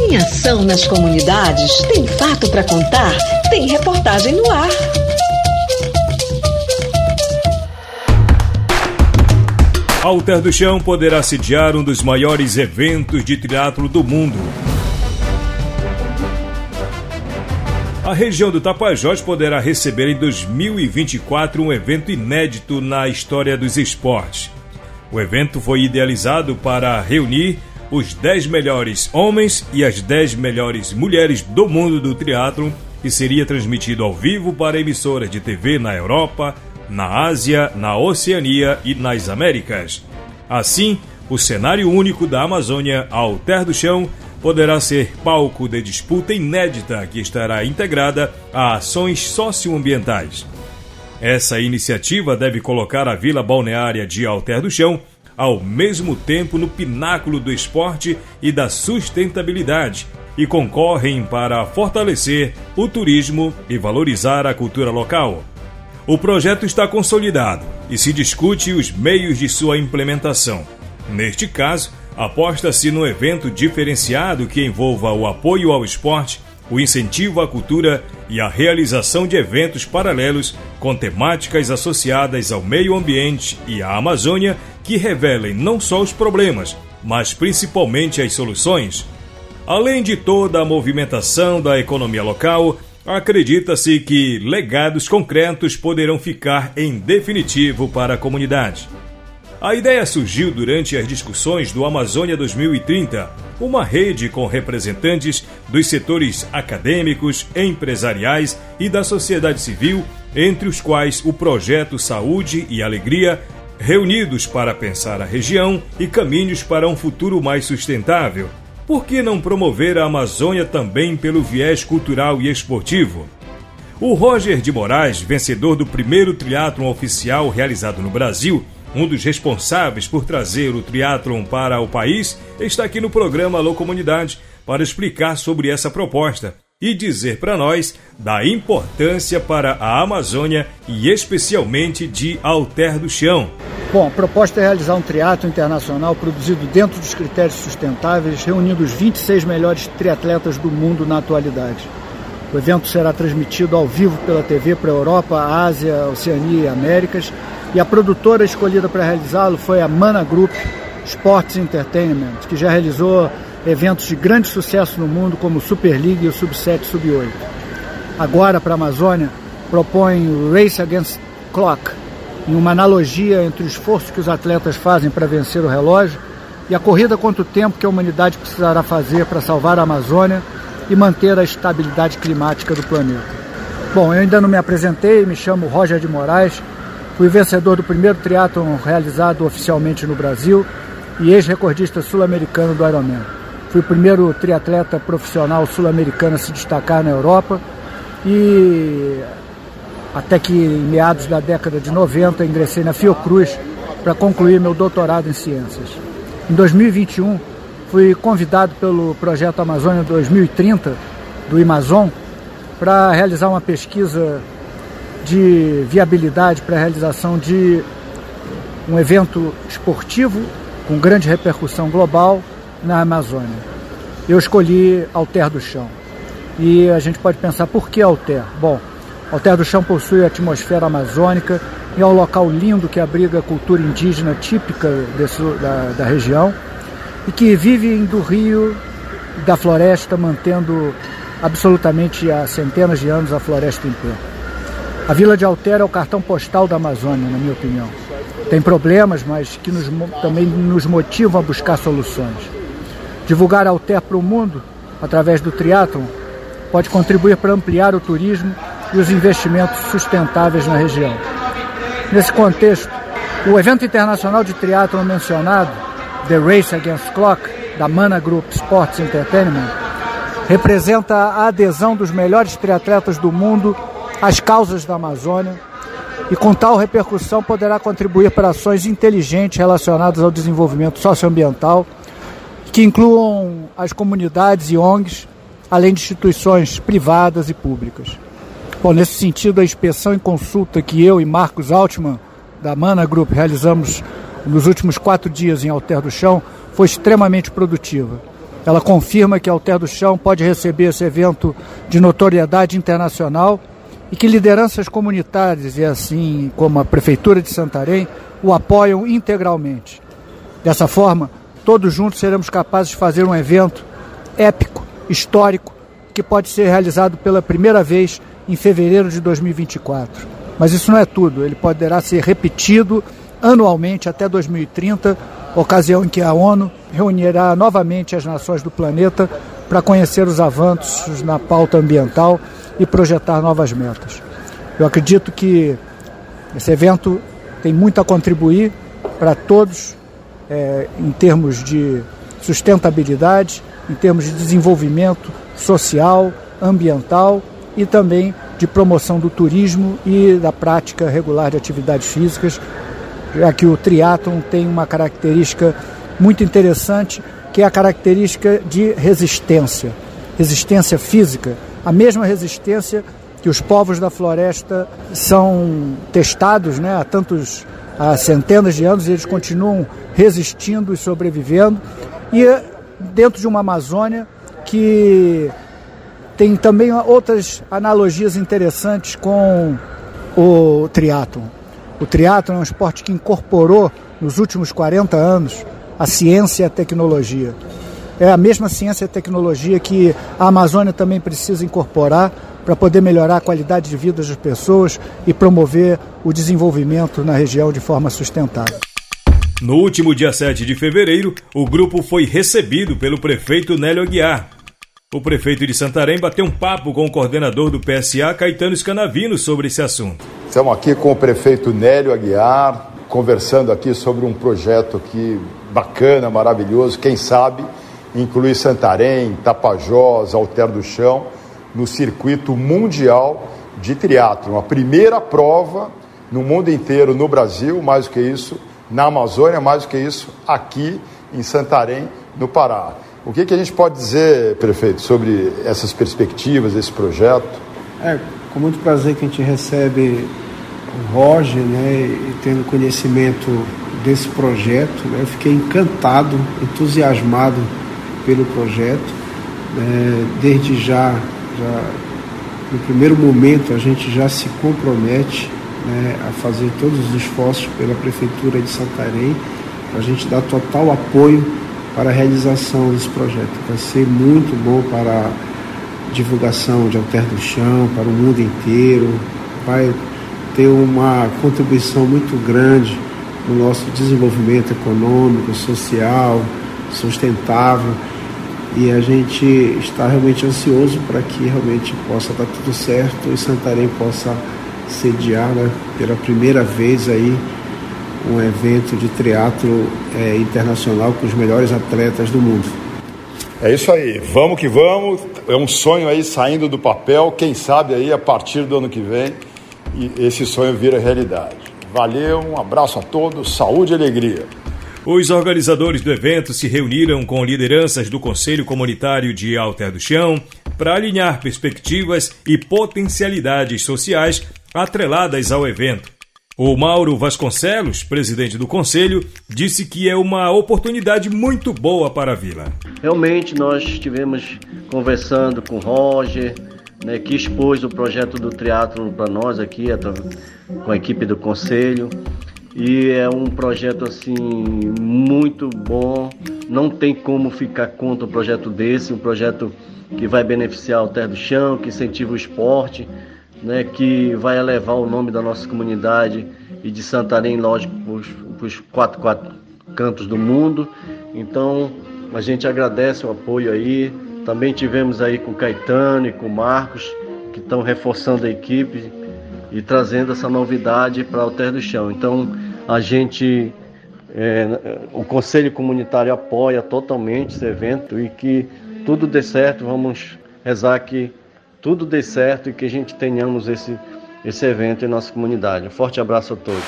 Tem ação nas comunidades? Tem fato para contar? Tem reportagem no ar. Alter do Chão poderá sediar um dos maiores eventos de triatlo do mundo. A região do Tapajós poderá receber em 2024 um evento inédito na história dos esportes. O evento foi idealizado para reunir os 10 melhores homens e as 10 melhores mulheres do mundo do triatlo e seria transmitido ao vivo para emissoras de TV na Europa, na Ásia, na Oceania e nas Américas. Assim, o cenário único da Amazônia, Alter do Chão, poderá ser palco de disputa inédita que estará integrada a ações socioambientais. Essa iniciativa deve colocar a Vila Balneária de Alter do Chão ao mesmo tempo no pináculo do esporte e da sustentabilidade e concorrem para fortalecer o turismo e valorizar a cultura local. O projeto está consolidado e se discute os meios de sua implementação. Neste caso, aposta-se no evento diferenciado que envolva o apoio ao esporte, o incentivo à cultura e a realização de eventos paralelos com temáticas associadas ao meio ambiente e à Amazônia que revelem não só os problemas, mas principalmente as soluções. Além de toda a movimentação da economia local, acredita-se que legados concretos poderão ficar em definitivo para a comunidade. A ideia surgiu durante as discussões do Amazônia 2030, uma rede com representantes dos setores acadêmicos, empresariais e da sociedade civil, entre os quais o projeto Saúde e Alegria reunidos para pensar a região e caminhos para um futuro mais sustentável. Por que não promover a Amazônia também pelo viés cultural e esportivo? O Roger de Moraes, vencedor do primeiro triatlon oficial realizado no Brasil, um dos responsáveis por trazer o triatlon para o país, está aqui no programa Alô Comunidade para explicar sobre essa proposta e dizer para nós da importância para a Amazônia e especialmente de Alter do Chão. Bom, a proposta é realizar um triatlo internacional produzido dentro dos critérios sustentáveis, reunindo os 26 melhores triatletas do mundo na atualidade. O evento será transmitido ao vivo pela TV para a Europa, Ásia, Oceania e Américas, e a produtora escolhida para realizá-lo foi a Mana Group Sports Entertainment, que já realizou eventos de grande sucesso no mundo como o Super League e o Sub-7 Sub-8. Agora, para a Amazônia, propõe o Race Against Clock, em uma analogia entre o esforço que os atletas fazem para vencer o relógio e a corrida contra o tempo que a humanidade precisará fazer para salvar a Amazônia e manter a estabilidade climática do planeta. Bom, eu ainda não me apresentei, me chamo Roger de Moraes, fui vencedor do primeiro triatlon realizado oficialmente no Brasil e ex-recordista sul-americano do Ironman. Fui o primeiro triatleta profissional sul-americano a se destacar na Europa e até que em meados da década de 90 ingressei na Fiocruz para concluir meu doutorado em ciências. Em 2021 fui convidado pelo projeto Amazônia 2030 do Amazon para realizar uma pesquisa de viabilidade para a realização de um evento esportivo com grande repercussão global na Amazônia. Eu escolhi Alter do Chão. E a gente pode pensar por que Alter? Bom, Alter do Chão possui a atmosfera amazônica e é um local lindo que abriga a cultura indígena típica desse, da, da região e que vive do rio da floresta, mantendo absolutamente há centenas de anos a floresta em pé. A Vila de Alter é o cartão postal da Amazônia, na minha opinião. Tem problemas, mas que nos, também nos motivam a buscar soluções. Divulgar Alter para o mundo, através do triatlon, pode contribuir para ampliar o turismo e os investimentos sustentáveis na região. Nesse contexto, o evento internacional de triatlon mencionado, The Race Against Clock, da Mana Group Sports Entertainment, representa a adesão dos melhores triatletas do mundo às causas da Amazônia e com tal repercussão poderá contribuir para ações inteligentes relacionadas ao desenvolvimento socioambiental que incluam as comunidades e ONGs, além de instituições privadas e públicas. Bom, nesse sentido, a inspeção e consulta que eu e Marcos Altman, da Mana Group, realizamos nos últimos quatro dias em Alter do Chão foi extremamente produtiva. Ela confirma que Alter do Chão pode receber esse evento de notoriedade internacional e que lideranças comunitárias, e assim como a Prefeitura de Santarém, o apoiam integralmente. Dessa forma, todos juntos seremos capazes de fazer um evento épico, histórico, que pode ser realizado pela primeira vez em fevereiro de 2024. Mas isso não é tudo, ele poderá ser repetido anualmente até 2030, ocasião em que a ONU reunirá novamente as nações do planeta para conhecer os avanços na pauta ambiental e projetar novas metas. Eu acredito que esse evento tem muito a contribuir para todos é, em termos de sustentabilidade, em termos de desenvolvimento social, ambiental e também de promoção do turismo e da prática regular de atividades físicas, já que o triatlon tem uma característica muito interessante, que é a característica de resistência, resistência física, a mesma resistência que os povos da floresta são testados né, há tantos há centenas de anos eles continuam resistindo e sobrevivendo. E dentro de uma Amazônia que tem também outras analogias interessantes com o triatlon. O triatlon é um esporte que incorporou nos últimos 40 anos a ciência e a tecnologia. É a mesma ciência e tecnologia que a Amazônia também precisa incorporar para poder melhorar a qualidade de vida das pessoas e promover o desenvolvimento na região de forma sustentável. No último dia 7 de fevereiro, o grupo foi recebido pelo prefeito Nélio Aguiar, o prefeito de Santarém bateu um papo com o coordenador do PSA, Caetano Scanavino, sobre esse assunto. Estamos aqui com o prefeito Nélio Aguiar, conversando aqui sobre um projeto aqui bacana, maravilhoso, quem sabe incluir Santarém, Tapajós, Alter do Chão no circuito mundial de triatlo, a primeira prova no mundo inteiro, no Brasil, mais do que isso, na Amazônia, mais do que isso, aqui em Santarém, no Pará. O que, que a gente pode dizer, prefeito, sobre essas perspectivas, esse projeto? É, com muito prazer que a gente recebe o Roger, né, e tendo conhecimento desse projeto, né, eu fiquei encantado, entusiasmado pelo projeto. É, desde já, já, no primeiro momento, a gente já se compromete né, a fazer todos os esforços pela Prefeitura de Santarém, para a gente dar total apoio para a realização desse projeto. Vai ser muito bom para a divulgação de Alter do Chão, para o mundo inteiro, vai ter uma contribuição muito grande no nosso desenvolvimento econômico, social, sustentável. E a gente está realmente ansioso para que realmente possa dar tudo certo e Santarém possa sediar né, pela primeira vez aí um evento de triatlo é, internacional com os melhores atletas do mundo. É isso aí, vamos que vamos. É um sonho aí saindo do papel. Quem sabe aí a partir do ano que vem esse sonho vira realidade. Valeu, um abraço a todos, saúde e alegria. Os organizadores do evento se reuniram com lideranças do Conselho Comunitário de Alter do Chão para alinhar perspectivas e potencialidades sociais atreladas ao evento. O Mauro Vasconcelos, presidente do conselho, disse que é uma oportunidade muito boa para a vila. Realmente nós estivemos conversando com o Roger, né, que expôs o projeto do triatlo para nós aqui, com a equipe do conselho. E é um projeto assim muito bom. Não tem como ficar contra um projeto desse, um projeto que vai beneficiar o Terra do Chão, que incentiva o esporte né, que vai elevar o nome da nossa comunidade e de Santarém, lógico, para os quatro, quatro cantos do mundo. Então, a gente agradece o apoio aí. Também tivemos aí com o Caetano e com o Marcos, que estão reforçando a equipe e trazendo essa novidade para o Terra do Chão. Então, a gente, é, o Conselho Comunitário apoia totalmente esse evento e que tudo dê certo. Vamos rezar que tudo dê certo e que a gente tenhamos esse, esse evento em nossa comunidade. Um forte abraço a todos.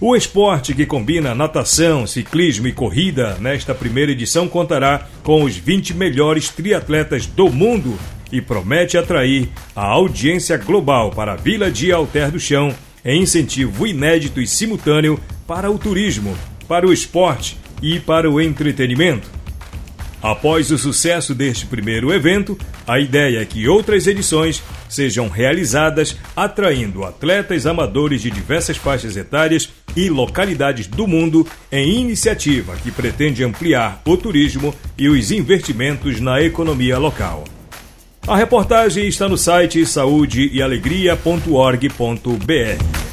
O esporte que combina natação, ciclismo e corrida nesta primeira edição contará com os 20 melhores triatletas do mundo e promete atrair a audiência global para a Vila de Alter do Chão em incentivo inédito e simultâneo para o turismo, para o esporte e para o entretenimento. Após o sucesso deste primeiro evento, a ideia é que outras edições sejam realizadas atraindo atletas amadores de diversas faixas etárias e localidades do mundo em iniciativa que pretende ampliar o turismo e os investimentos na economia local. A reportagem está no site saúdeealegria.org.br.